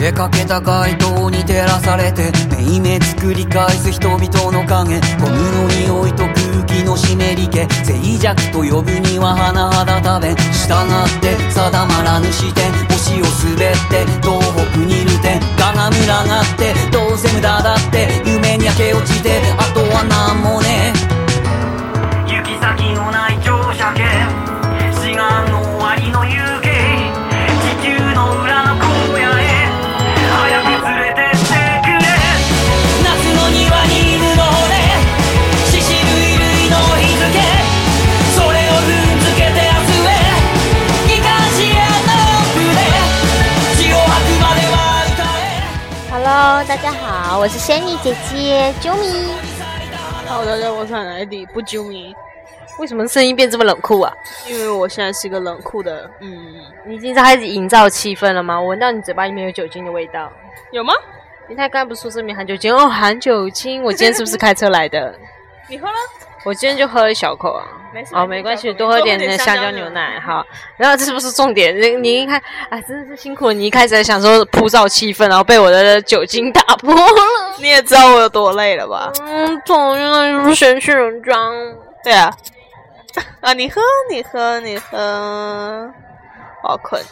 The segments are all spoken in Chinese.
出かけた街灯に照らされてめいめ作り返す人々の影。ゴムの匂いと空気の湿り気。静寂と呼ぶには甚だ食べ従って定まらぬ視点。星を滑って東北にいる点。我が群がってどうせ無駄だって。夢に焼け落ちてあとは何もね行き先のない。大家好，我是仙女姐姐啾咪。好的，大家好，我是奶弟不啾咪，为什么声音变这么冷酷啊？因为我现在是一个冷酷的，嗯，你已经在开始营造气氛了吗？我闻到你嘴巴里面有酒精的味道。有吗？你太刚才不是说这里面含酒精哦，含酒精。我今天是不是开车来的？你喝了？我今天就喝了一小口啊。没事哦，没关系，多喝点那香蕉牛奶。好，然后这是不是重点？你你一开，哎，真的是辛苦了。你一开始还想说铺造气氛，然后被我的酒精打破了。你也知道我有多累了吧？嗯，总原来就是嫌弃人家。对啊，啊，你喝，你喝，你喝，好困。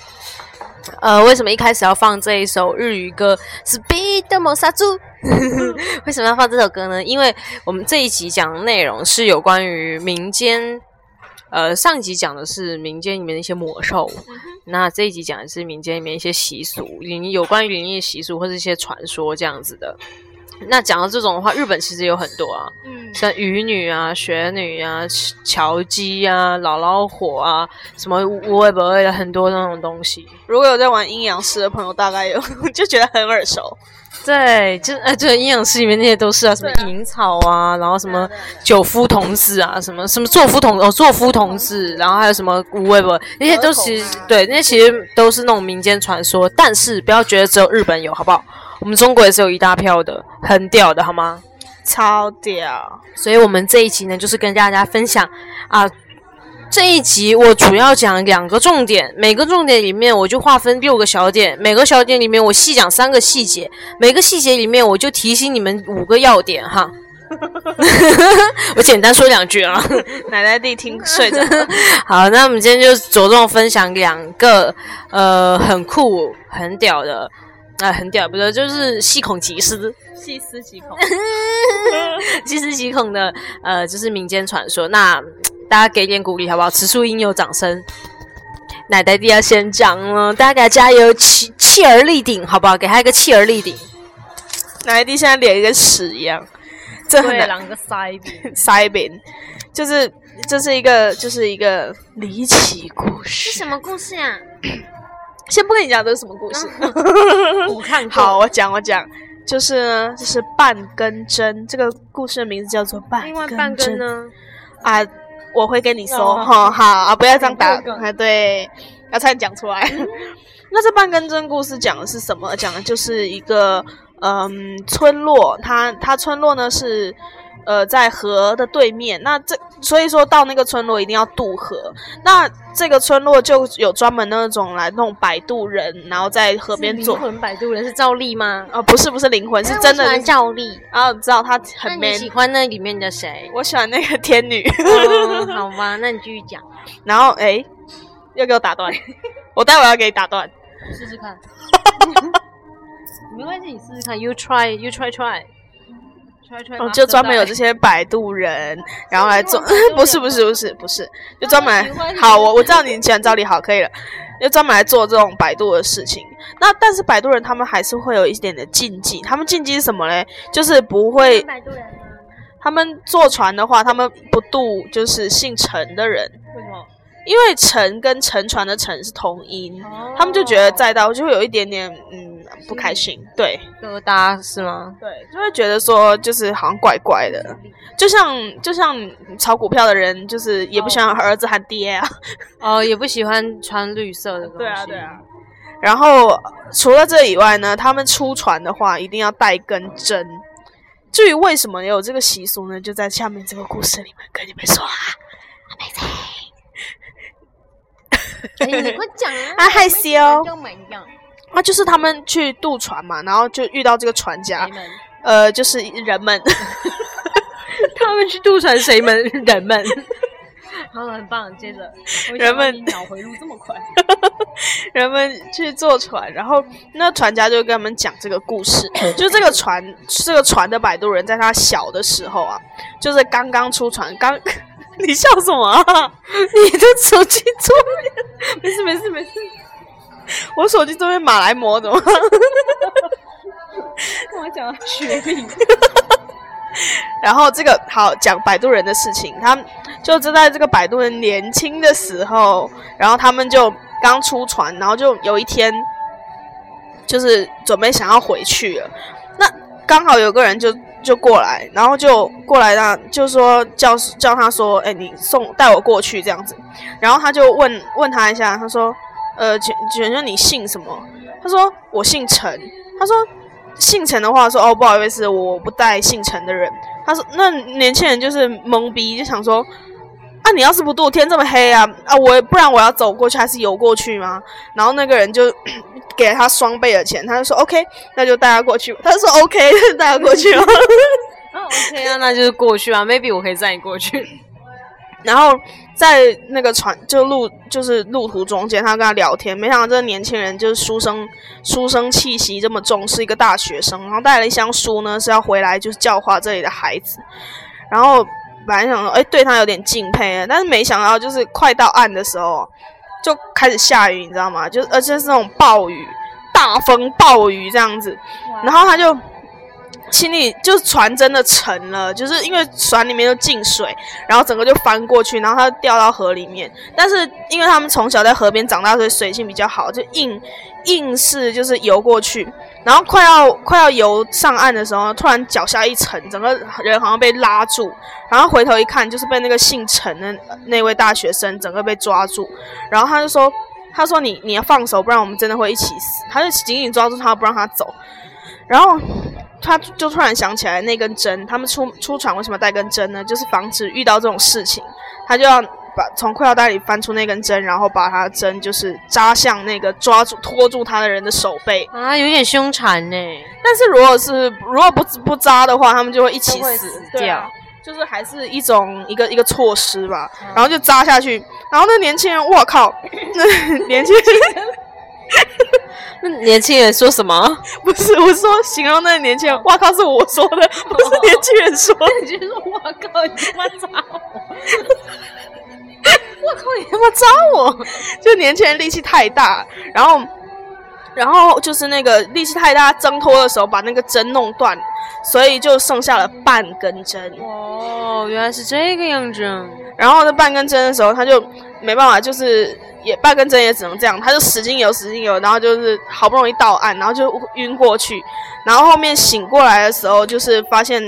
呃，为什么一开始要放这一首日语歌？Speed 的摩萨猪，为什么要放这首歌呢？因为我们这一集讲的内容是有关于民间，呃，上一集讲的是民间里面的一些魔兽，那这一集讲的是民间里面一些习俗，灵有关于灵异习俗或者一些传说这样子的。那讲到这种的话，日本其实有很多啊，嗯，像鱼女啊、雪女啊、乔姬啊、姥姥火啊，什么无为不为的很多那种东西。如果有在玩阴阳师的朋友，大概有 就觉得很耳熟。对，就是呃，对，阴阳师里面那些都是啊，什么银草啊，然后什么九夫童子啊，什么什么作夫童哦，作夫童子，然后还有什么无畏不，那些都其实对，那些其实都是那种民间传说。但是不要觉得只有日本有，好不好？我们中国也是有一大票的，很屌的，好吗？超屌！所以我们这一集呢，就是跟大家分享啊。这一集我主要讲两个重点，每个重点里面我就划分六个小点，每个小点里面我细讲三个细节，每个细节里面我就提醒你们五个要点哈。我简单说两句啊，奶奶弟听睡着。好，那我们今天就着重分享两个呃很酷很屌的，啊、很屌不对，就是细孔即思。细思极恐。细思极恐的，呃，就是民间传说。那大家给点鼓励好不好？此处应有掌声。奶奶弟要先讲了，大家给他加油，气气而立顶，好不好？给他一个气而立顶。奶奶弟现在脸跟屎一样，这很难。两个塞饼。塞饼，就是这是一个就是一个离奇故事。是什么故事啊？先不跟你讲这是什么故事，我看过。好，我讲我讲，就是呢，就是半根针，这个故事的名字叫做半另外根半根呢？啊，我会跟你说，哦哈、好啊，不要这样打对，要差点讲出来。那这半根针故事讲的是什么？讲的就是一个嗯村落，它它村落呢是呃在河的对面，那这所以说到那个村落一定要渡河。那这个村落就有专门那种来弄摆渡人，然后在河边做。灵魂摆渡人是赵丽吗？呃，不是不是灵魂，是真的赵丽。然后知道他很 man，喜欢那里面的谁？我喜欢那个天女。嗯，好吧，那你继续讲，然后哎，又给我打断，我待会要给你打断。试试看。没关系，你试试看。You try, you try, try. 哦，就专门有这些摆渡人，然后来做，不是不是不是不是，就专门来好，我我知道你喜欢赵丽好，可以了，就专门来做这种摆渡的事情。那但是摆渡人他们还是会有一点的禁忌，他们禁忌是什么嘞？就是不会，摆渡人啊？他们坐船的话，他们不渡就是姓陈的人，为什么？因为沉跟沉船的沉是同音，他们就觉得载到就会有一点点嗯不开心，对。疙瘩是吗？对，就会觉得说，就是好像怪怪的，就像就像炒股票的人，就是也不喜欢儿子喊爹啊。哦，也不喜欢穿绿色的东西。对啊，对啊。然后除了这以外呢，他们出船的话一定要带根针。至于为什么有这个习俗呢？就在下面这个故事里面跟你们说啊。哎，你快讲啊！啊害羞就没讲。啊，就是他们去渡船嘛，然后就遇到这个船家？呃，就是人们，他们去渡船，谁们？人们。好，很棒。接着，人们脑回路这么快，人们去坐船，然后那船家就跟他们讲这个故事，就是这个船，这个船的摆渡人在他小的时候啊，就是刚刚出船，刚你笑什么、啊？你的手机桌面，没事没事没事。我手机这边马来魔怎么？跟我讲学历，然后这个好讲摆渡人的事情，他就就在这个摆渡人年轻的时候，然后他们就刚出船，然后就有一天就是准备想要回去了，那刚好有个人就就过来，然后就过来让就说叫叫他说，哎，你送带我过去这样子，然后他就问问他一下，他说，呃，请请问你姓什么？他说我姓陈，他说。姓陈的话说哦，不好意思，我不带姓陈的人。他说那年轻人就是懵逼，就想说啊，你要是不渡，天这么黑啊啊，我不然我要走过去还是游过去吗？然后那个人就 给了他双倍的钱，他就说 OK，那就带他过去。他说 OK，带他过去 OK 啊，那就是过去啊，maybe 我可以载你过去。然后在那个船就路就是路途中间，他跟他聊天，没想到这个年轻人就是书生书生气息这么重，是一个大学生，然后带了一箱书呢，是要回来就是教化这里的孩子。然后本来想说，哎，对他有点敬佩，但是没想到就是快到岸的时候就开始下雨，你知道吗？就而且是那种暴雨、大风暴雨这样子，然后他就。心里就是船真的沉了，就是因为船里面就进水，然后整个就翻过去，然后他就掉到河里面。但是因为他们从小在河边长大，所以水性比较好，就硬硬是就是游过去。然后快要快要游上岸的时候，突然脚下一沉，整个人好像被拉住。然后回头一看，就是被那个姓陈的那位大学生整个被抓住。然后他就说：“他说你你要放手，不然我们真的会一起死。”他就紧紧抓住他，不让他走。然后。他就突然想起来那根针，他们出出船为什么带根针呢？就是防止遇到这种事情，他就要把从裤腰带里翻出那根针，然后把他的针就是扎向那个抓住拖住他的人的手背。啊，有点凶残呢。但是如果是如果不不扎的话，他们就会一起死掉就是还是一种一个一个措施吧，然后就扎下去，然后那年轻人，我靠，那年轻人那年轻人说什么？不是我说形容那个年轻人，我靠，是我说的，不是年轻人说的。你就说我靠，你他妈扎我！我靠，你他妈扎我！就年轻人力气太大，然后，然后就是那个力气太大，挣脱的时候把那个针弄断，所以就剩下了半根针。哦，原来是这个样子。然后那半根针的时候，他就没办法，就是也半根针也只能这样，他就使劲游，使劲游，然后就是好不容易到岸，然后就晕过去，然后后面醒过来的时候，就是发现，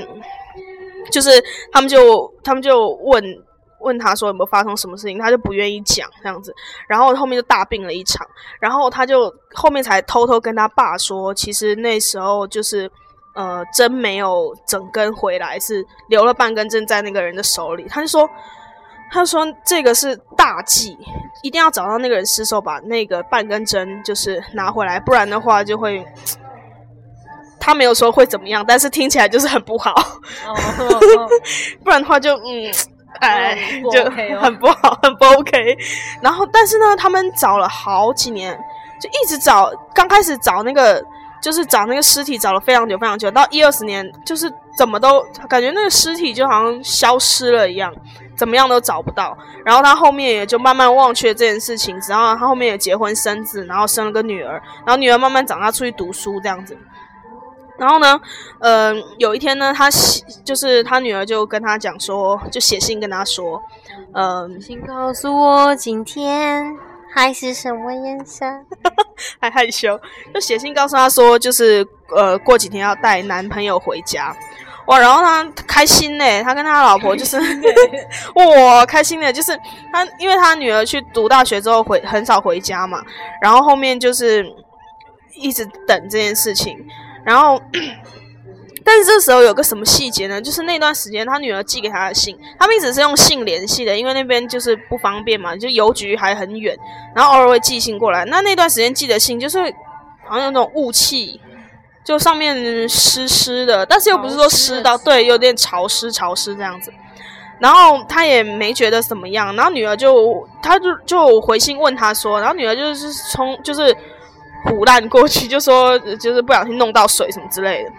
就是他们就他们就问。问他说有没有发生什么事情，他就不愿意讲这样子，然后后面就大病了一场，然后他就后面才偷偷跟他爸说，其实那时候就是呃针没有整根回来，是留了半根针在那个人的手里。他就说，他说这个是大忌，一定要找到那个人失手，把那个半根针就是拿回来，不然的话就会。他没有说会怎么样，但是听起来就是很不好，哦，不然的话就嗯，哎，就很不好，很不 OK。然后，但是呢，他们找了好几年，就一直找，刚开始找那个，就是找那个尸体，找了非常久，非常久，到一二十年，就是怎么都感觉那个尸体就好像消失了一样，怎么样都找不到。然后他后面也就慢慢忘却这件事情，然后他后面也结婚生子，然后生了个女儿，然后女儿慢慢长大出去读书这样子。然后呢，呃，有一天呢，他写就是他女儿就跟他讲说，就写信跟他说，嗯、请告诉我今天海是什么颜色？还害羞，就写信告诉他说，就是呃，过几天要带男朋友回家。哇，然后他开心呢，他跟他老婆就是哇开心 的，就是他，因为他女儿去读大学之后回很少回家嘛，然后后面就是一直等这件事情，然后。但是这时候有个什么细节呢？就是那段时间他女儿寄给他的信，他们一直是用信联系的，因为那边就是不方便嘛，就邮局还很远，然后偶尔会寄信过来。那那段时间寄的信就是好像有那种雾气，就上面湿湿的，但是又不是说湿到，对，有点潮湿潮湿这样子。然后他也没觉得怎么样，然后女儿就，他就就回信问他说，然后女儿就是冲就是胡乱过去，就说就是不小心弄到水什么之类的。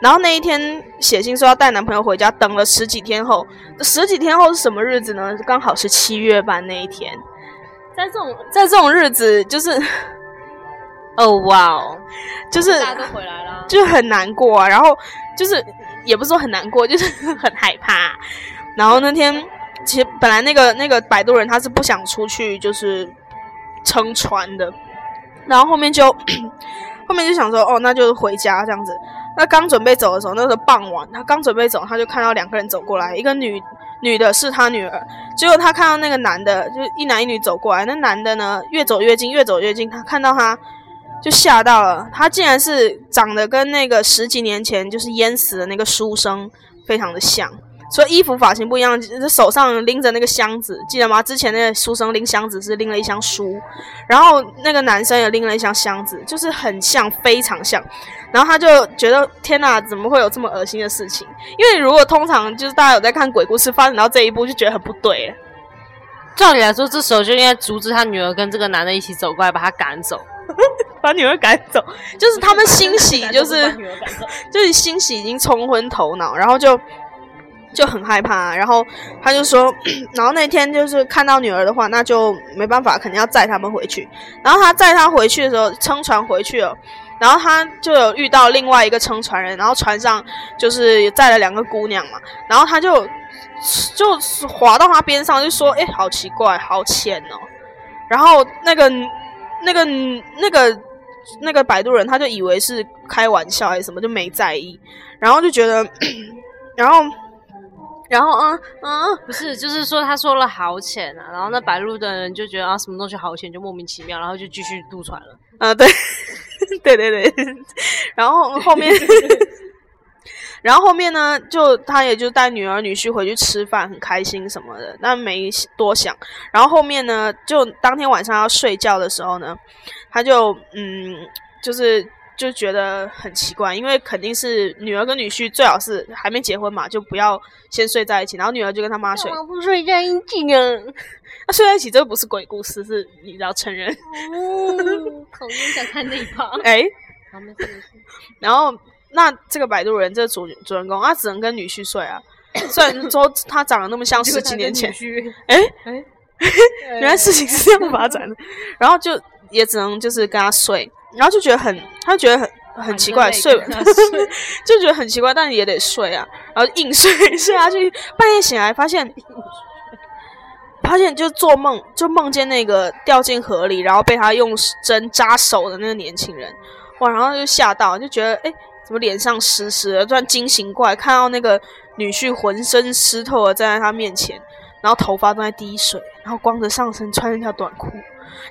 然后那一天写信说要带男朋友回家，等了十几天后，十几天后是什么日子呢？刚好是七月半那一天。在这种在这种日子，就是 哦哇哦，就是大家都回来了，就很难过啊，然后就是也不是说很难过，就是很害怕。然后那天其实本来那个那个摆渡人他是不想出去，就是撑船的，然后后面就 后面就想说，哦，那就回家这样子。那刚准备走的时候，那时候傍晚，他刚准备走，他就看到两个人走过来，一个女女的是他女儿，结果他看到那个男的，就一男一女走过来，那男的呢越走越近，越走越近，他看到他就吓到了，他竟然是长得跟那个十几年前就是淹死的那个书生非常的像。除了衣服发型不一样，就是手上拎着那个箱子，记得吗？之前那个书生拎箱子是拎了一箱书，然后那个男生也拎了一箱箱子，就是很像，非常像。然后他就觉得天哪，怎么会有这么恶心的事情？因为如果通常就是大家有在看鬼故事，发展到这一步就觉得很不对了。照理来说，这时候就应该阻止他女儿跟这个男的一起走过来，把他赶走。把女儿赶走，就是他们欣喜，就是 就是欣喜已经冲昏头脑，然后就就很害怕，然后他就说，然后那天就是看到女儿的话，那就没办法，肯定要载他们回去。然后他载他回去的时候，撑船回去了，然后他就有遇到另外一个撑船人，然后船上就是载了两个姑娘嘛，然后他就就滑到他边上，就说：“哎、好奇怪，好浅哦。”然后那个那个那个那个摆渡人他就以为是开玩笑还是什么，就没在意，然后就觉得，然后然后嗯嗯，不是，就是说他说了好浅啊，然后那白鹿的人就觉得啊什么东西好浅，就莫名其妙，然后就继续渡船了。啊，对，对对对，然后后面，然后后面呢，就他也就带女儿女婿回去吃饭，很开心什么的，但没多想。然后后面呢，就当天晚上要睡觉的时候呢，他就嗯，就是就觉得很奇怪，因为肯定是女儿跟女婿最好是还没结婚嘛，就不要先睡在一起。然后女儿就跟他妈睡，干嘛不睡在一起呢？那睡在一起这个不是鬼故事，是你要承认。嗯，讨厌，想看那一趴。哎。然后那这个摆渡人，这个主主人公，他只能跟女婿睡啊。虽然说他长得那么像十几年前，哎哎，原来事情是这样发展的，然后就也只能就是跟他睡，然后就觉得很，他就觉得很很奇怪，睡 就觉得很奇怪，但也得睡啊，然后硬睡 睡下去，半夜醒来发现。发现就做梦，就梦见那个掉进河里，然后被他用针扎手的那个年轻人，哇！然后就吓到，就觉得哎，怎么脸上湿湿的？突然惊醒过来，看到那个女婿浑身湿透的站在他面前，然后头发都在滴水，然后光着上身，穿一条短裤，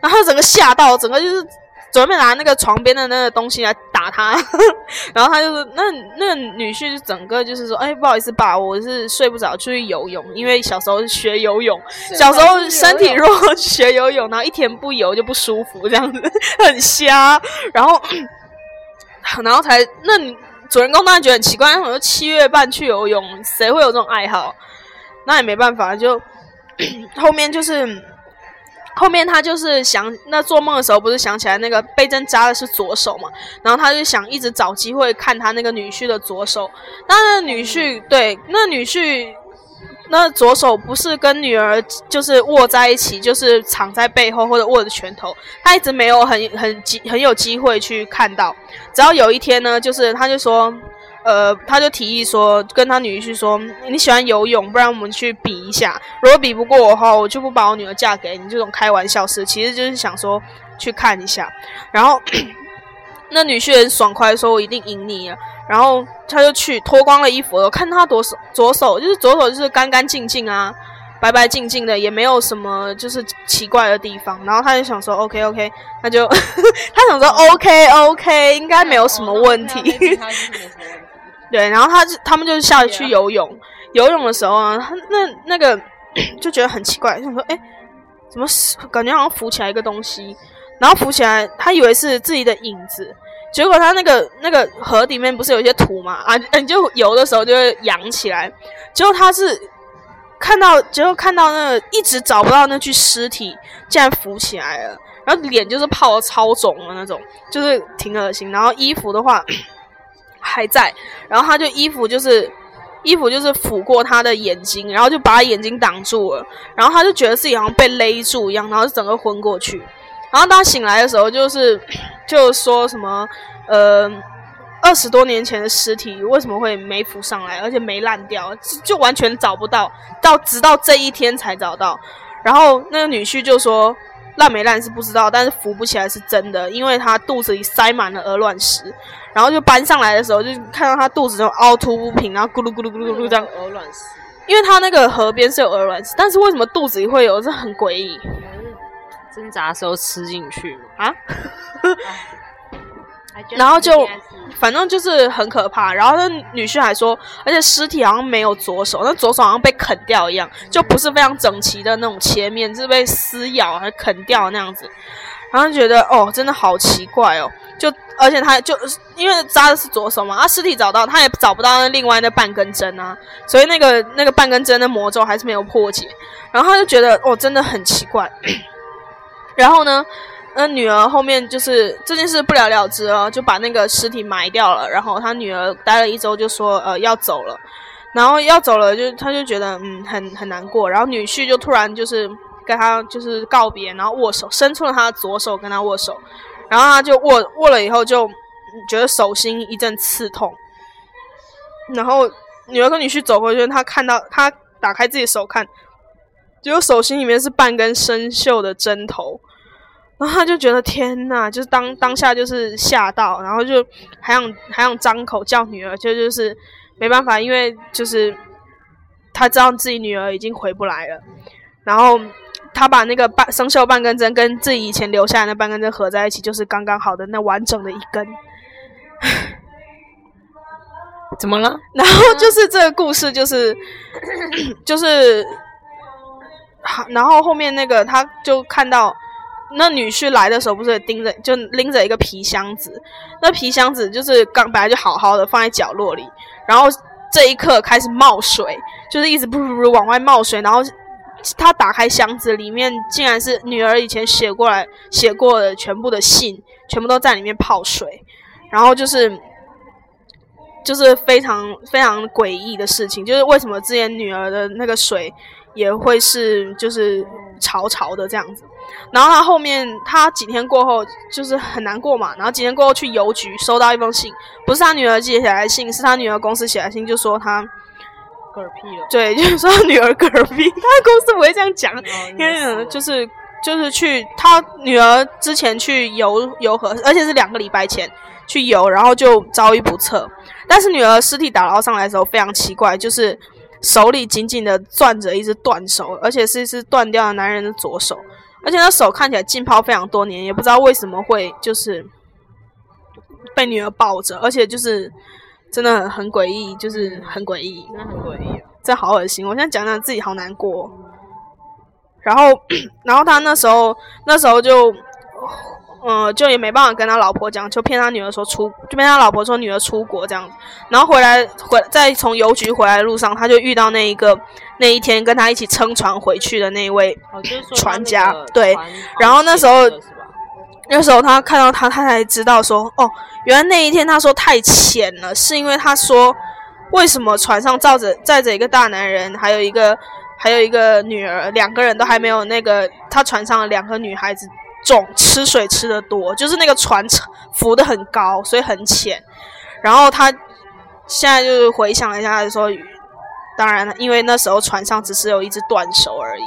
然后他整个吓到，整个就是准备拿那个床边的那个东西来打他，然后他就是那那个女婿整个就是说，哎，不好意思爸，我是睡不着，出去游泳，因为小时候学游泳，小时候身体弱学游泳，然后一天不游就不舒服，这样子 很瞎，然后 然后才那你主人公当然觉得很奇怪，我说七月半去游泳，谁会有这种爱好？那也没办法，就 后面就是。后面他就是想，那做梦的时候不是想起来那个被针扎的是左手嘛，然后他就想一直找机会看他那个女婿的左手。那那女婿对，那女婿那左手不是跟女儿就是握在一起，就是藏在背后或者握着拳头，他一直没有很很机很有机会去看到。只要有一天呢，就是他就说。呃，他就提议说，跟他女婿说，你喜欢游泳，不然我们去比一下。如果比不过我的话，我就不把我女儿嫁给你。这种开玩笑事，其实就是想说去看一下。然后 那女婿很爽快说：“我一定赢你啊！”然后他就去脱光了衣服，看他左手左手就是左手就是干干净净啊，白白净净的，也没有什么就是奇怪的地方。然后他就想说：“OK OK，那就 他想说 OK OK，应该没有什么问题。”对，然后他就他们就下去游泳，游泳的时候啊，他那那个 就觉得很奇怪，想说，哎，怎么感觉好像浮起来一个东西？然后浮起来，他以为是自己的影子，结果他那个那个河里面不是有一些土嘛啊，你就游的时候就会扬起来，结果他是看到，结果看到那个一直找不到那具尸体，竟然浮起来了，然后脸就是泡的超肿的那种，就是挺恶心。然后衣服的话还在，然后他就衣服就是衣服就是抚过他的眼睛，然后就把他眼睛挡住了，然后他就觉得自己好像被勒住一样，然后整个昏过去。然后他醒来的时候，就是就说什么呃。二十多年前的尸体为什么会没浮上来，而且没烂掉，就完全找不到，到直到这一天才找到。然后那个女婿就说烂没烂是不知道，但是浮不起来是真的，因为他肚子里塞满了鹅卵石。然后就搬上来的时候，就看到他肚子就凹凸不平，然后咕噜咕噜咕噜咕噜这样。鹅卵石，因为他那个河边是有鹅卵石，但是为什么肚子里会有，这很诡异。挣扎的时候吃进去啊？然后就。反正就是很可怕，然后那女婿还说，而且尸体好像没有左手，那左手好像被啃掉一样，就不是非常整齐的那种切面，是被撕咬还啃掉那样子。然后觉得哦，真的好奇怪哦，就而且他就因为扎的是左手嘛，他，尸体找到他也找不到那另外那半根针啊，所以那个那个半根针的魔咒还是没有破解。然后他就觉得哦，真的很奇怪。然后呢？那女儿后面就是这件事不了了之了，就把那个尸体埋掉了。然后他女儿待了一周，就说呃要走了，然后要走了，就他就觉得嗯很很难过。然后女婿就突然就是跟他就是告别，然后握手，伸出了他的左手跟他握手，然后他就握握了以后就觉得手心一阵刺痛。然后女儿跟女婿走回去，他看到他打开自己手看，结果手心里面是半根生锈的针头。然后他就觉得天呐，就是当当下就是吓到，然后就还想还想张口叫女儿，就就是没办法，因为就是他知道自己女儿已经回不来了。然后他把那个半生锈半根针跟自己以前留下来的半根针合在一起，就是刚刚好的那完整的一根。怎么了？然后就是这个故事，就是 就是好，然后后面那个他就看到。那女婿来的时候，不是盯着就拎着一个皮箱子，那皮箱子就是刚本来就好好的放在角落里，然后这一刻开始冒水，就是一直不不不往外冒水，然后他打开箱子，里面竟然是女儿以前写过来写过的全部的信，全部都在里面泡水，然后就是就是非常非常诡异的事情，就是为什么之前女儿的那个水也会是就是潮潮的这样子。然后他后面，他几天过后就是很难过嘛。然后几天过后去邮局收到一封信，不是他女儿寄写来的信，是他女儿公司写的信，就说他嗝屁了。对，就是说他女儿嗝屁。他公司不会这样讲，因为就是就是去他女儿之前去游游河，而且是两个礼拜前去游，然后就遭遇不测。但是女儿尸体打捞上来的时候非常奇怪，就是手里紧紧的攥着一只断手，而且是一只断掉的男人的左手。而且那手看起来浸泡非常多年，也不知道为什么会就是被女儿抱着，而且就是真的很很诡异，就是很诡异，真的很诡异，这好恶心！我现在讲讲自己好难过。然后，然后他那时候那时候就。嗯，就也没办法跟他老婆讲，就骗他女儿说出，就骗他老婆说女儿出国这样子。然后回来回在从邮局回来的路上，他就遇到那一个那一天跟他一起撑船回去的那一位船家。对，然后那时候那时候他看到他，他才知道说，哦，原来那一天他说太浅了，是因为他说为什么船上载着载着一个大男人，还有一个还有一个女儿，两个人都还没有那个他船上的两个女孩子。重吃水吃的多，就是那个船浮的很高，所以很浅。然后他现在就是回想了一下，说，当然了，因为那时候船上只是有一只断手而已。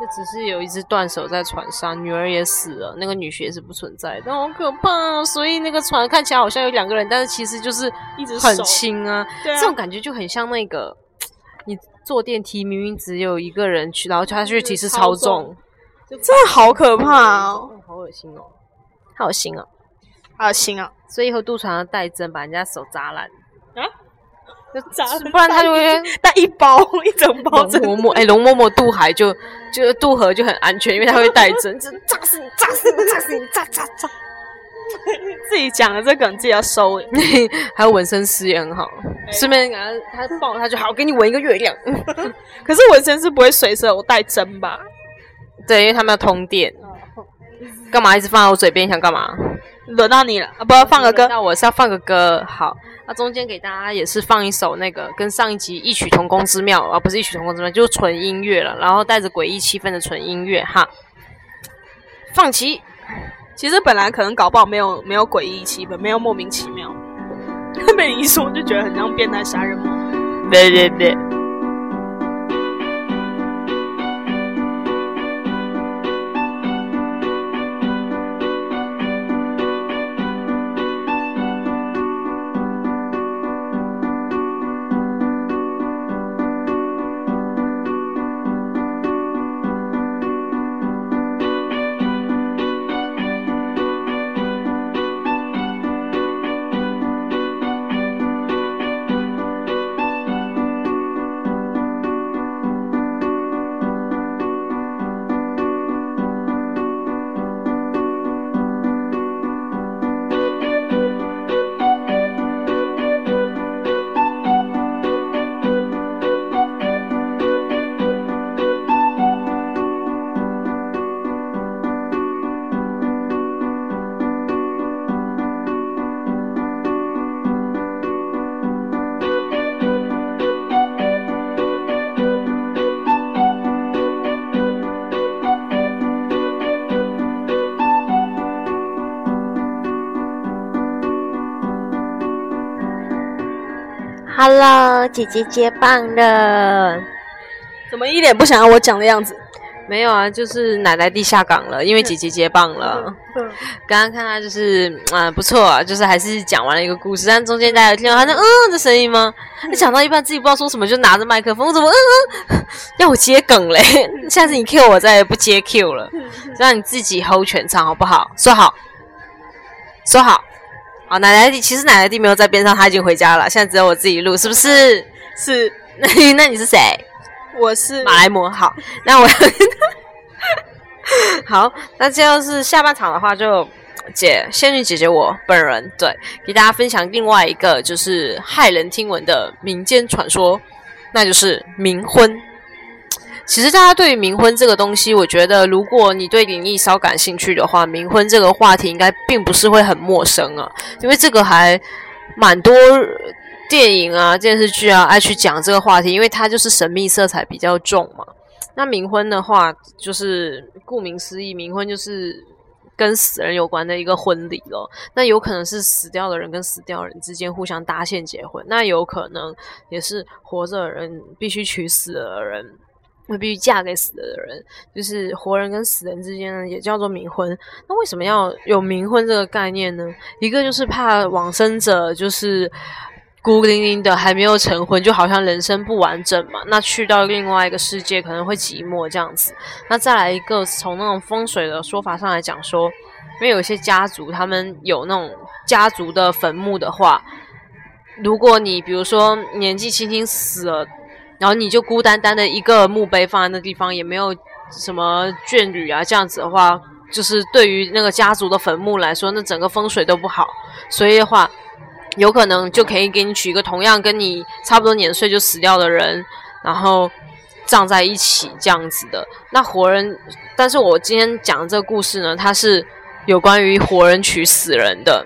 就只是有一只断手在船上，女儿也死了，那个女婿也是不存在但，好可怕。所以那个船看起来好像有两个人，但是其实就是一直很轻啊。这种感觉就很像那个，你坐电梯明明只有一个人去，然后他去其实超重。真的好可怕哦！好恶心哦，好恶心哦，好恶心哦！所以以后渡船要带针，把人家手扎烂。啊？不然他就会带一包一整包龙嬷嬷，哎，龙嬷嬷渡海就就渡河就很安全，因为他会带针，就炸死你，炸死你，炸死你，炸炸炸。自己讲的这个，你自己要收。还有纹身师也很好，顺便给他他抱他就好，给你纹一个月亮。可是纹身师不会随手带针吧？对，因为他们要通电。干嘛一直放在我嘴边？想干嘛？轮到你了啊！不要放个歌，那我是要放个歌。好，那中间给大家也是放一首那个跟上一集异曲同工之妙，啊不是异曲同工之妙，就是纯音乐了，然后带着诡异气氛的纯音乐哈。放弃。其实本来可能搞不好没有没有诡异气氛，没有莫名其妙。被你一说就觉得很像变态杀人魔。对对对。Hello，姐姐接棒了，怎么一脸不想要我讲的样子？没有啊，就是奶奶弟下岗了，因为姐姐接棒了。刚刚看他就是啊，不错啊，就是还是讲完了一个故事，但中间大家有听到他那嗯的声音吗？你讲到一半自己不知道说什么，就拿着麦克风，怎么嗯嗯要我接梗嘞？下次你 Q 我再也不接 Q 了，让你自己 hold 全场好不好？说好，说好。好，奶奶弟，其实奶奶弟没有在边上，他已经回家了。现在只有我自己录，是不是？是。那 那你是谁？我是马来模。好，那我 好，那这要是下半场的话，就姐仙女姐姐我本人对，给大家分享另外一个就是骇人听闻的民间传说，那就是冥婚。其实大家对于冥婚这个东西，我觉得如果你对灵异稍感兴趣的话，冥婚这个话题应该并不是会很陌生啊，因为这个还蛮多电影啊、电视剧啊爱去讲这个话题，因为它就是神秘色彩比较重嘛。那冥婚的话，就是顾名思义，冥婚就是跟死人有关的一个婚礼咯。那有可能是死掉的人跟死掉人之间互相搭线结婚，那有可能也是活着的人必须娶死的人。会必须嫁给死的人，就是活人跟死人之间呢，也叫做冥婚。那为什么要有冥婚这个概念呢？一个就是怕往生者就是孤零零的还没有成婚，就好像人生不完整嘛。那去到另外一个世界可能会寂寞这样子。那再来一个，从那种风水的说法上来讲，说因为有些家族他们有那种家族的坟墓的话，如果你比如说年纪轻轻死了。然后你就孤单单的一个墓碑放在那地方，也没有什么眷侣啊，这样子的话，就是对于那个家族的坟墓来说，那整个风水都不好。所以的话，有可能就可以给你取一个同样跟你差不多年岁就死掉的人，然后葬在一起这样子的。那活人，但是我今天讲这个故事呢，它是有关于活人娶死人的。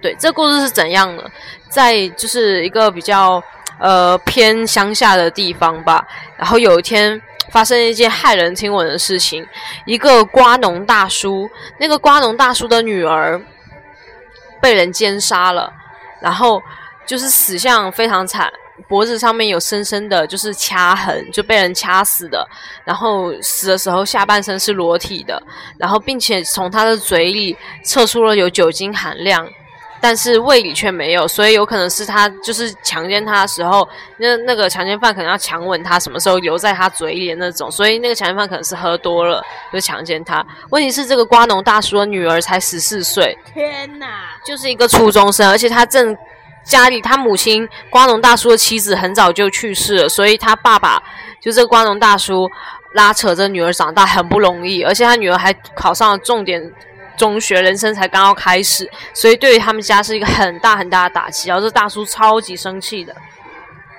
对，这故事是怎样的？在就是一个比较。呃，偏乡下的地方吧。然后有一天发生一件骇人听闻的事情，一个瓜农大叔，那个瓜农大叔的女儿被人奸杀了，然后就是死相非常惨，脖子上面有深深的就是掐痕，就被人掐死的。然后死的时候下半身是裸体的，然后并且从他的嘴里测出了有酒精含量。但是胃里却没有，所以有可能是他就是强奸他的时候，那那个强奸犯可能要强吻他，什么时候留在他嘴里的那种，所以那个强奸犯可能是喝多了就强奸他。问题是这个瓜农大叔的女儿才十四岁，天哪，就是一个初中生，而且他正家里他母亲瓜农大叔的妻子很早就去世了，所以他爸爸就这个瓜农大叔拉扯着女儿长大很不容易，而且他女儿还考上了重点中学，人生才刚要开始，所以对于他们家是一个很大很大的打击。然后这大叔超级生气的。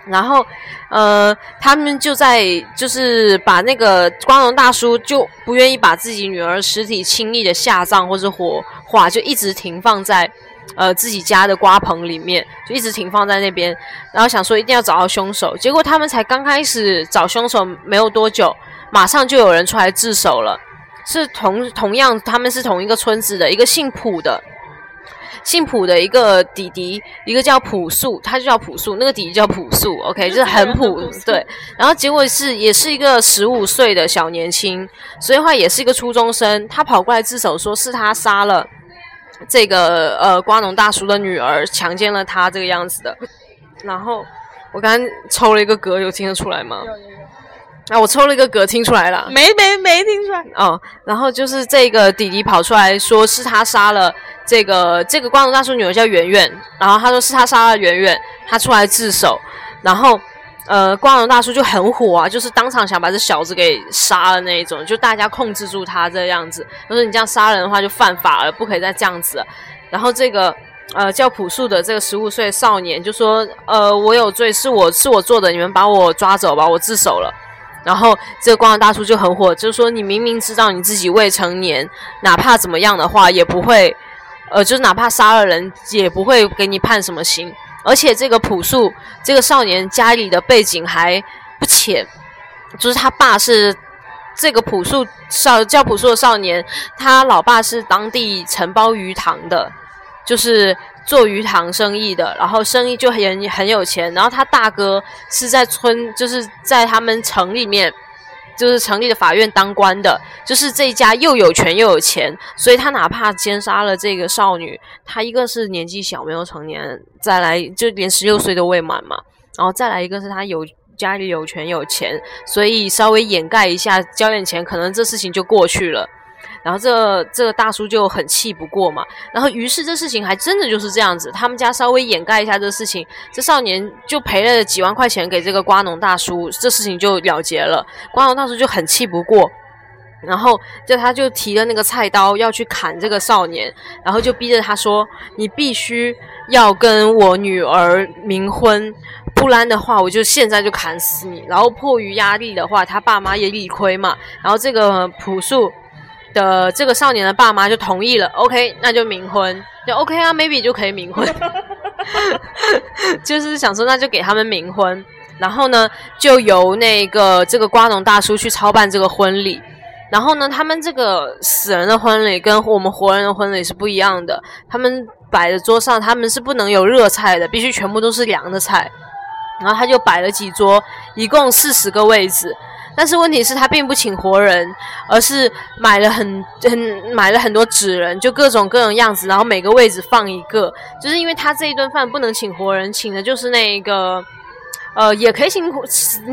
然后，呃，他们就在就是把那个光荣大叔就不愿意把自己女儿尸体轻易的下葬或者火化，就一直停放在呃自己家的瓜棚里面，就一直停放在那边。然后想说一定要找到凶手，结果他们才刚开始找凶手没有多久，马上就有人出来自首了，是同同样他们是同一个村子的一个姓朴的。姓朴的一个弟弟，一个叫朴素，他就叫朴素，那个弟弟叫朴素，OK，就是很朴，对。然后结果是也是一个十五岁的小年轻，所以话也是一个初中生，他跑过来自首，说是他杀了这个呃瓜农大叔的女儿，强奸了他这个样子的。然后我刚刚抽了一个嗝，有听得出来吗？啊，我抽了一个嗝，听出来了？没没没听出来。哦，然后就是这个弟弟跑出来说是他杀了。这个这个光荣大叔女儿叫圆圆，然后他说是他杀了圆圆，他出来自首，然后呃光荣大叔就很火啊，就是当场想把这小子给杀了那一种，就大家控制住他这样子，他说你这样杀人的话就犯法了，不可以再这样子。然后这个呃叫朴素的这个十五岁少年就说呃我有罪，是我是我做的，你们把我抓走吧，我自首了。然后这个光荣大叔就很火，就是说你明明知道你自己未成年，哪怕怎么样的话也不会。呃，就是哪怕杀了人，也不会给你判什么刑。而且这个朴素这个少年家里的背景还不浅，就是他爸是这个朴素少叫朴素的少年，他老爸是当地承包鱼塘的，就是做鱼塘生意的，然后生意就很很有钱。然后他大哥是在村，就是在他们城里面。就是城里的法院当官的，就是这一家又有权又有钱，所以他哪怕奸杀了这个少女，他一个是年纪小没有成年，再来就连十六岁都未满嘛，然后再来一个是他有家里有权有钱，所以稍微掩盖一下交点钱，可能这事情就过去了。然后这这个大叔就很气不过嘛，然后于是这事情还真的就是这样子，他们家稍微掩盖一下这事情，这少年就赔了几万块钱给这个瓜农大叔，这事情就了结了。瓜农大叔就很气不过，然后就他就提了那个菜刀要去砍这个少年，然后就逼着他说：“你必须要跟我女儿冥婚，不然的话我就现在就砍死你。”然后迫于压力的话，他爸妈也理亏嘛，然后这个朴素。的这个少年的爸妈就同意了，OK，那就冥婚，就 OK 啊，maybe 就可以冥婚，就是想说那就给他们冥婚，然后呢就由那个这个瓜农大叔去操办这个婚礼，然后呢他们这个死人的婚礼跟我们活人的婚礼是不一样的，他们摆的桌上他们是不能有热菜的，必须全部都是凉的菜，然后他就摆了几桌，一共四十个位置。但是问题是，他并不请活人，而是买了很很买了很多纸人，就各种各种样子，然后每个位置放一个，就是因为他这一顿饭不能请活人，请的就是那个，呃，也可以请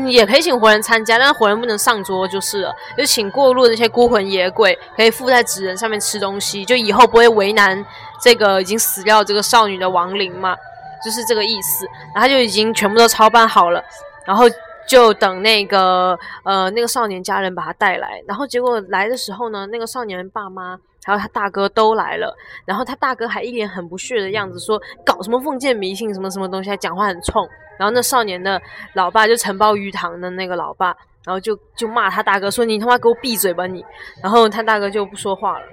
也可以请活人参加，但是活人不能上桌就是了，就请过路的那些孤魂野鬼可以附在纸人上面吃东西，就以后不会为难这个已经死掉这个少女的亡灵嘛，就是这个意思，然后他就已经全部都操办好了，然后。就等那个呃那个少年家人把他带来，然后结果来的时候呢，那个少年爸妈还有他大哥都来了，然后他大哥还一脸很不屑的样子说搞什么封建迷信什么什么东西，还讲话很冲。然后那少年的老爸就承包鱼塘的那个老爸，然后就就骂他大哥说你他妈给我闭嘴吧你。然后他大哥就不说话了，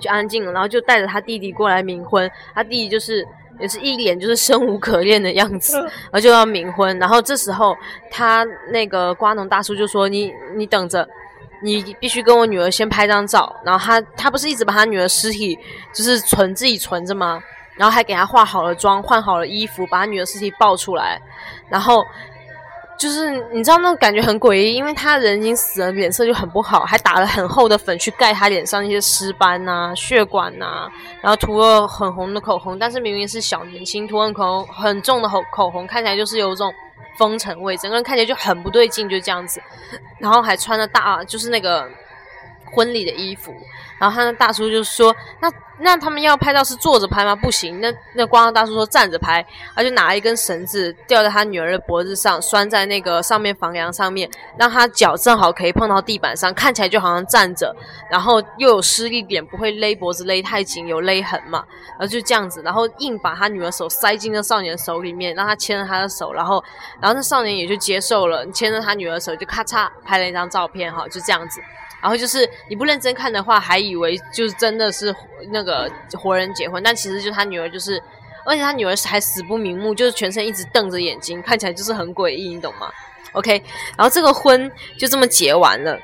就安静了，然后就带着他弟弟过来冥婚，他弟弟就是。也是一脸就是生无可恋的样子，然后就要冥婚。然后这时候他那个瓜农大叔就说：“你你等着，你必须跟我女儿先拍张照。”然后他他不是一直把他女儿尸体就是存自己存着吗？然后还给他化好了妆，换好了衣服，把他女儿尸体抱出来，然后。就是你知道那种感觉很诡异，因为他人已经死了，脸色就很不好，还打了很厚的粉去盖他脸上那些尸斑呐、血管呐，然后涂了很红的口红，但是明明是小年轻，涂很口红很重的口口红，看起来就是有种风尘味，整个人看起来就很不对劲，就这样子，然后还穿着大就是那个婚礼的衣服。然后他那大叔就说：“那那他们要拍照是坐着拍吗？不行。”那那光大叔说站着拍，他就拿了一根绳子吊在他女儿的脖子上，拴在那个上面房梁上面，让他脚正好可以碰到地板上，看起来就好像站着，然后又有施力点，不会勒脖子勒太紧，有勒痕嘛。然后就这样子，然后硬把他女儿手塞进那少年手里面，让他牵着他的手，然后然后那少年也就接受了，牵着他女儿手就咔嚓拍了一张照片，哈，就这样子。然后就是你不认真看的话，还以为就是真的是那个活人结婚，但其实就他女儿，就是而且他女儿还死不瞑目，就是全身一直瞪着眼睛，看起来就是很诡异，你懂吗？OK，然后这个婚就这么结完了，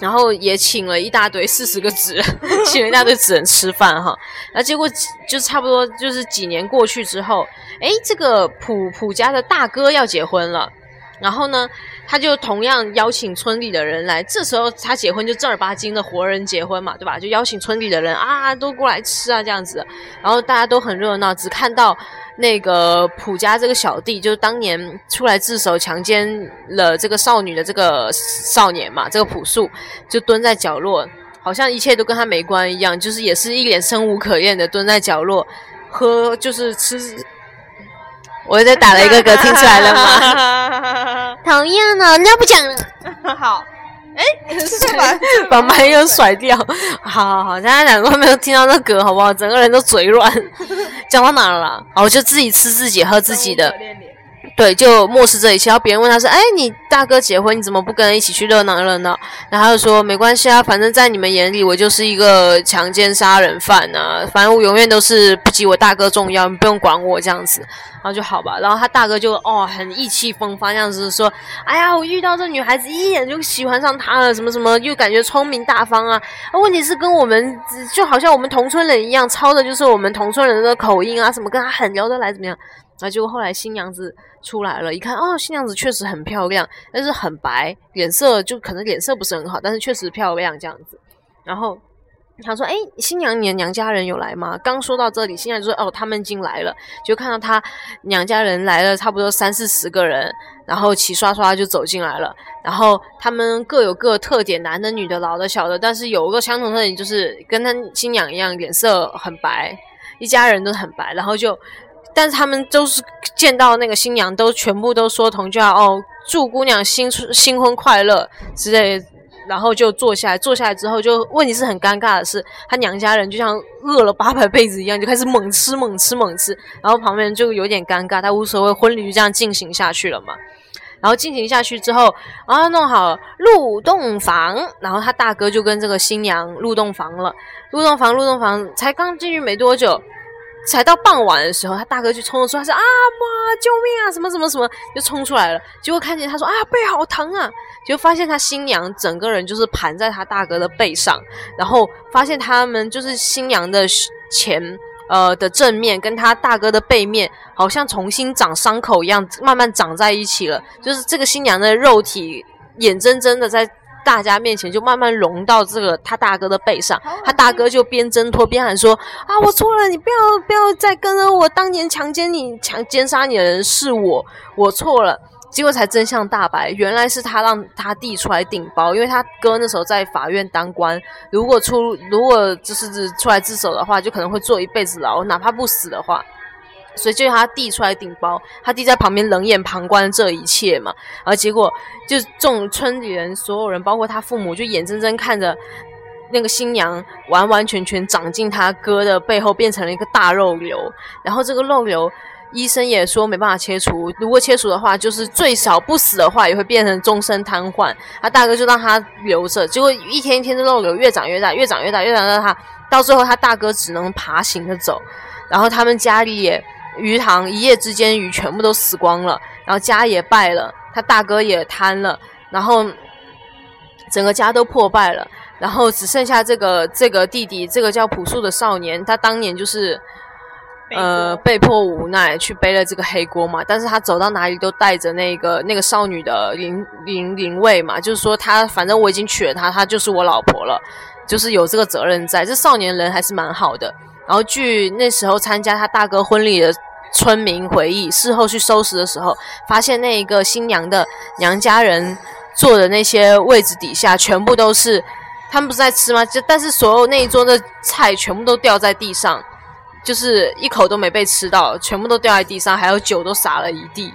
然后也请了一大堆四十个纸，请了一大堆纸人吃饭哈，那结果就差不多就是几年过去之后，哎，这个普普家的大哥要结婚了。然后呢，他就同样邀请村里的人来。这时候他结婚就正儿八经的活人结婚嘛，对吧？就邀请村里的人啊，都过来吃啊，这样子。然后大家都很热闹，只看到那个普家这个小弟，就是当年出来自首强奸了这个少女的这个少年嘛，这个朴树就蹲在角落，好像一切都跟他没关一样，就是也是一脸生无可恋的蹲在角落喝，就是吃。我在打了一个嗝，听出来了吗？讨厌了，那不讲了。好，哎，把麦又甩掉。好好好，大家两个没有听到那嗝，好不好？整个人都嘴软。讲到哪了？哦，就自己吃自己，喝自己的。对，就漠视这一切。然后别人问他说：“哎，你大哥结婚，你怎么不跟人一起去热闹热闹？”然后他就说：“没关系啊，反正在你们眼里，我就是一个强奸杀人犯啊。反正我永远都是不及我大哥重要，你不用管我这样子。”然后就好吧。然后他大哥就哦，很意气风发，这样子说：“哎呀，我遇到这女孩子，一眼就喜欢上她了，什么什么，又感觉聪明大方啊。问题是跟我们就好像我们同村人一样，抄的就是我们同村人的口音啊，什么跟他很聊得来，怎么样？”那结果后来新娘子出来了，一看哦，新娘子确实很漂亮，但是很白，脸色就可能脸色不是很好，但是确实漂亮这样子。然后他说：“哎，新娘你的娘家人有来吗？”刚说到这里，新娘就说：“哦，他们已经来了。”就看到他娘家人来了，差不多三四十个人，然后齐刷刷就走进来了。然后他们各有各特点，男的、女的、老的、小的，但是有一个相同特点，就是跟他新娘一样，脸色很白，一家人都很白。然后就。但是他们都是见到那个新娘，都全部都说同句话哦，祝姑娘新新婚快乐之类，然后就坐下来，坐下来之后就问题是很尴尬的是，他娘家人就像饿了八百辈子一样，就开始猛吃猛吃猛吃，然后旁边就有点尴尬，他无所谓，婚礼就这样进行下去了嘛。然后进行下去之后，啊，弄好入洞房，然后他大哥就跟这个新娘入洞房了，入洞房入洞房才刚进去没多久。才到傍晚的时候，他大哥就冲了出来，说：“啊妈，救命啊！什么什么什么，就冲出来了。结果看见他说：‘啊，背好疼啊！’就发现他新娘整个人就是盘在他大哥的背上，然后发现他们就是新娘的前呃的正面跟他大哥的背面，好像重新长伤口一样，慢慢长在一起了。就是这个新娘的肉体，眼睁睁的在。”大家面前就慢慢融到这个他大哥的背上，他大哥就边挣脱边喊说：“啊，我错了，你不要不要再跟着我，当年强奸你、强奸杀你的人是我，我错了。”结果才真相大白，原来是他让他弟出来顶包，因为他哥那时候在法院当官，如果出如果就是出来自首的话，就可能会坐一辈子牢，哪怕不死的话。所以就他弟出来顶包，他弟在旁边冷眼旁观这一切嘛，而结果就众村里人所有人，包括他父母，就眼睁睁看着那个新娘完完全全长进他哥的背后，变成了一个大肉瘤。然后这个肉瘤，医生也说没办法切除，如果切除的话，就是最少不死的话，也会变成终身瘫痪。他大哥就让他留着，结果一天一天的肉瘤越长越大，越长越大，越长越大，到最后他大哥只能爬行着走，然后他们家里也。鱼塘一夜之间鱼全部都死光了，然后家也败了，他大哥也瘫了，然后整个家都破败了，然后只剩下这个这个弟弟，这个叫朴树的少年，他当年就是呃被迫无奈去背了这个黑锅嘛，但是他走到哪里都带着那个那个少女的灵灵灵位嘛，就是说他反正我已经娶了她，她就是我老婆了，就是有这个责任在，这少年人还是蛮好的。然后据那时候参加他大哥婚礼的。村民回忆，事后去收拾的时候，发现那一个新娘的娘家人坐的那些位置底下，全部都是。他们不是在吃吗？就但是所有那一桌的菜全部都掉在地上，就是一口都没被吃到，全部都掉在地上，还有酒都洒了一地。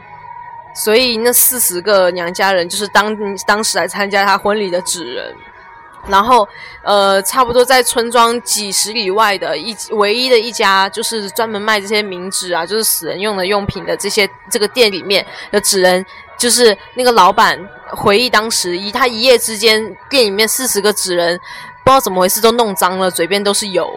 所以那四十个娘家人就是当当时来参加他婚礼的纸人。然后，呃，差不多在村庄几十里外的一唯一的一家，就是专门卖这些冥纸啊，就是死人用的用品的这些这个店里面的纸人，就是那个老板回忆当时一他一夜之间店里面四十个纸人，不知道怎么回事都弄脏了，嘴边都是油，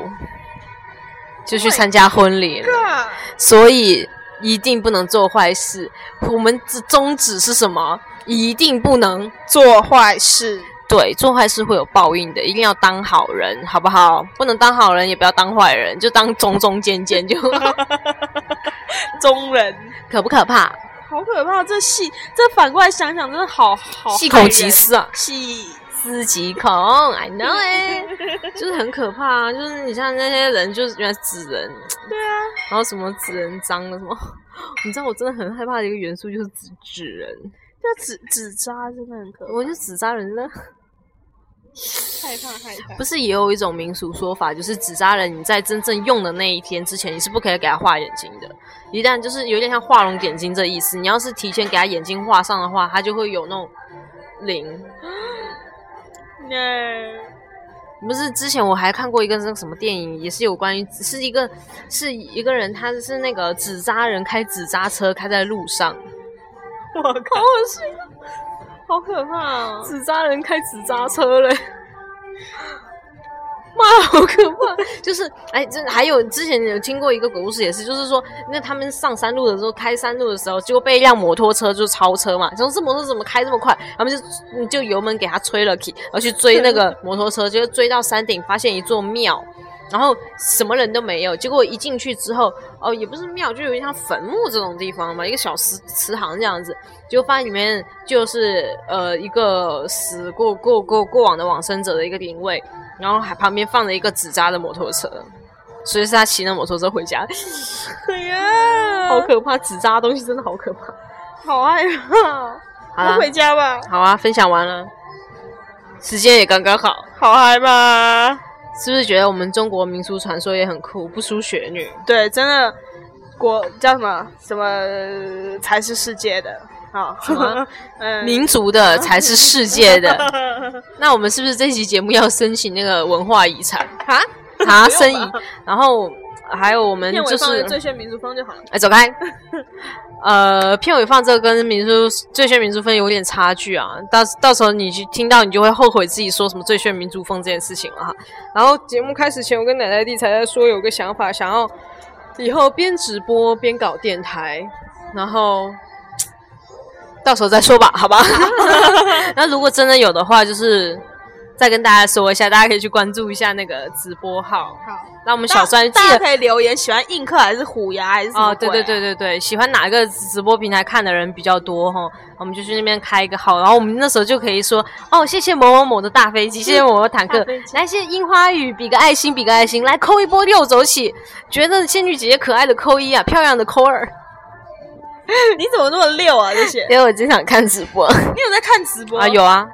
就去参加婚礼了。所以一定不能做坏事。我们的宗旨是什么？一定不能做坏事。对，做坏事会有报应的，一定要当好人，好不好？不能当好人，也不要当坏人，就当中中间间就。中人可不可怕？好可怕！这细，这反过来想想，真的好好细口极思啊，细思极恐，I know 哎，就是很可怕啊！就是你像那些人，就是原来纸人，对啊，然后什么纸人脏了什么，你知道我真的很害怕的一个元素就是纸纸人。那纸纸扎真的很可怕，我就纸扎人呢，害怕害怕。不是也有一种民俗说法，就是纸扎人，你在真正用的那一天之前，你是不可以给他画眼睛的。一旦就是有点像画龙点睛这意思，你要是提前给他眼睛画上的话，他就会有那种灵。不是之前我还看过一个那个什么电影，也是有关于是一个是一个人，他是那个纸扎人开纸扎车开在路上。我靠！好恶心，好可怕啊！纸扎人开纸扎车嘞，妈，好可怕！就是，哎，这还有之前有听过一个鬼故事，也是，就是说，那他们上山路的时候，开山路的时候，结果被一辆摩托车就超车嘛，说这摩托车怎么开这么快？他们就就油门给他吹了，然后去追那个摩托车，就追到山顶，发现一座庙。然后什么人都没有，结果一进去之后，哦，也不是庙，就有点像坟墓这种地方嘛，一个小祠祠堂这样子。结果发现里面就是呃一个死过过过过往的往生者的一个灵位，然后还旁边放了一个纸扎的摩托车，所以是他骑那摩托车回家。哎呀，好可怕！纸扎东西真的好可怕，好害怕。好回家吧。好啊，分享完了，时间也刚刚好，好害怕。是不是觉得我们中国民俗传说也很酷？不输雪女，对，真的，国叫什么什么才是世界的啊？什么民族的才是世界的？那我们是不是这期节目要申请那个文化遗产啊？啊，申遗，然后。还有我们就是最炫民族风就好了。哎，走开。呃，片尾放这个跟民族最炫民族风有点差距啊。到到时候你去听到，你就会后悔自己说什么最炫民族风这件事情了哈。然后节目开始前，我跟奶奶弟才在说有个想法，想要以后边直播边搞电台，然后 到时候再说吧，好吧？那如果真的有的话，就是。再跟大家说一下，大家可以去关注一下那个直播号。好，那我们小专记得可以留言，喜欢映客还是虎牙还是什么？哦，对对对对对，喜欢哪个直播平台看的人比较多哈？我们就去那边开一个号，然后我们那时候就可以说哦，谢谢某某某的大飞机，谢谢某某坦克，来谢谢樱花雨，比个爱心，比个爱心，来扣一波六走起，觉得仙女姐姐可爱的扣一啊，漂亮的扣二。你怎么那么溜啊？这些？因为我经常看直播。你有在看直播啊？有啊。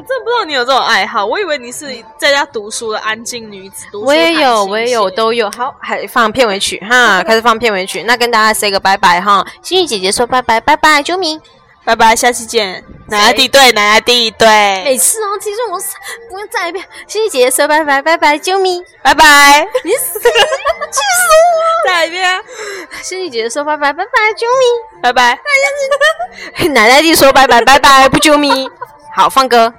我真不知道你有这种爱好，我以为你是在家读书的安静女子。我也有，我也有，都有。好，还放片尾曲哈，开始放片尾曲。那跟大家 say 个拜拜哈，心雨姐姐说拜拜，拜拜，啾咪，拜拜，下期见。奶奶弟对，奶奶弟对。每次哦，其实我不用再一遍。心雨姐姐说拜拜，拜拜，啾咪，拜拜。你死，气死我！再一遍。心雨姐姐说拜拜，拜拜，啾咪，拜拜。奶奶弟说拜拜，拜拜，不啾咪。好，放歌。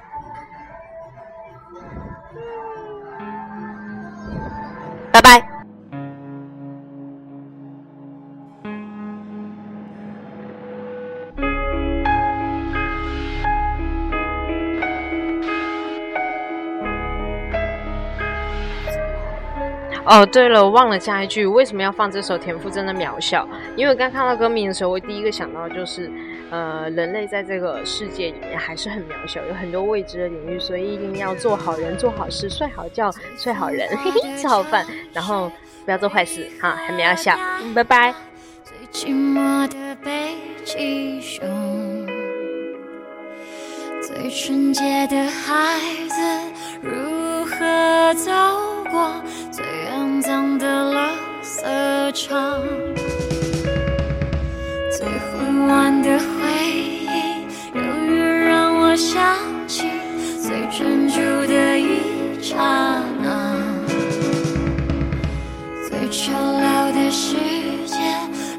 拜拜。哦，对了，我忘了加一句，为什么要放这首《田馥甄的渺小》？因为刚看到歌名的时候，我第一个想到就是，呃人类在这个世界里面还是很渺小有很多未知的领域所以一定要做好人做好事睡好觉睡好人嘿嘿吃好饭。然后不要做坏事哈很渺小嗯拜拜。最纯洁的孩子如何走过最肮脏的垃圾场？最温暖的想起最珍珠的一刹那最丑陋的世界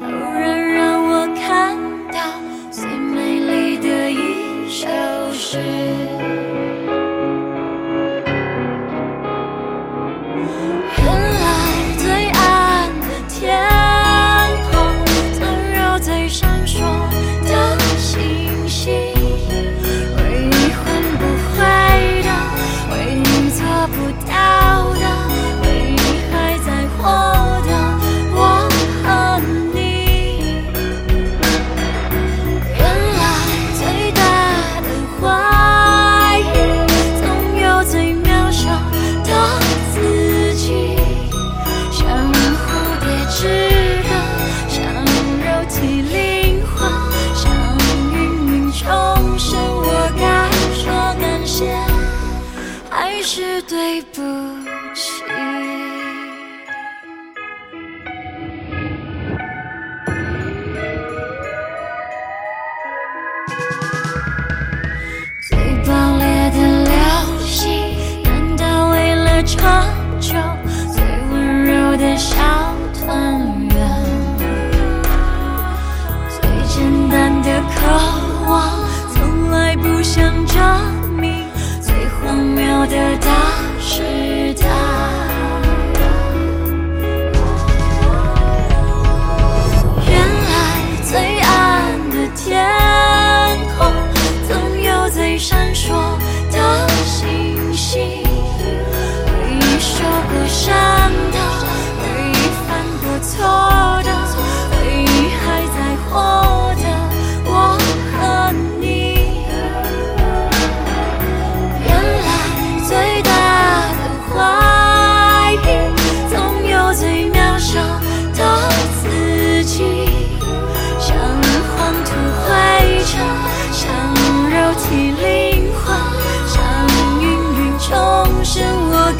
都让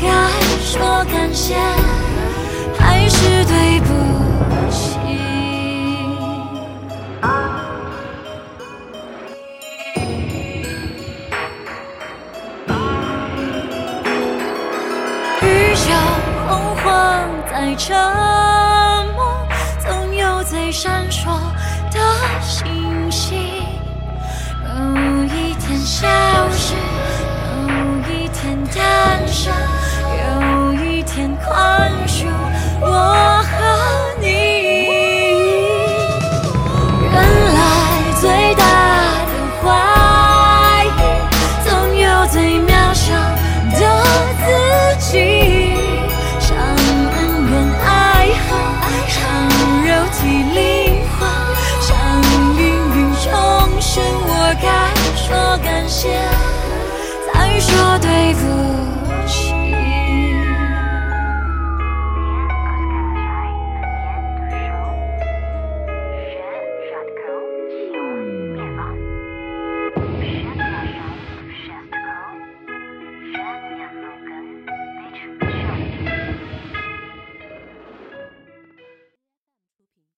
该说感谢，还是对不起？啊。雨小，恐慌在沉默，总有最闪烁。宽恕我。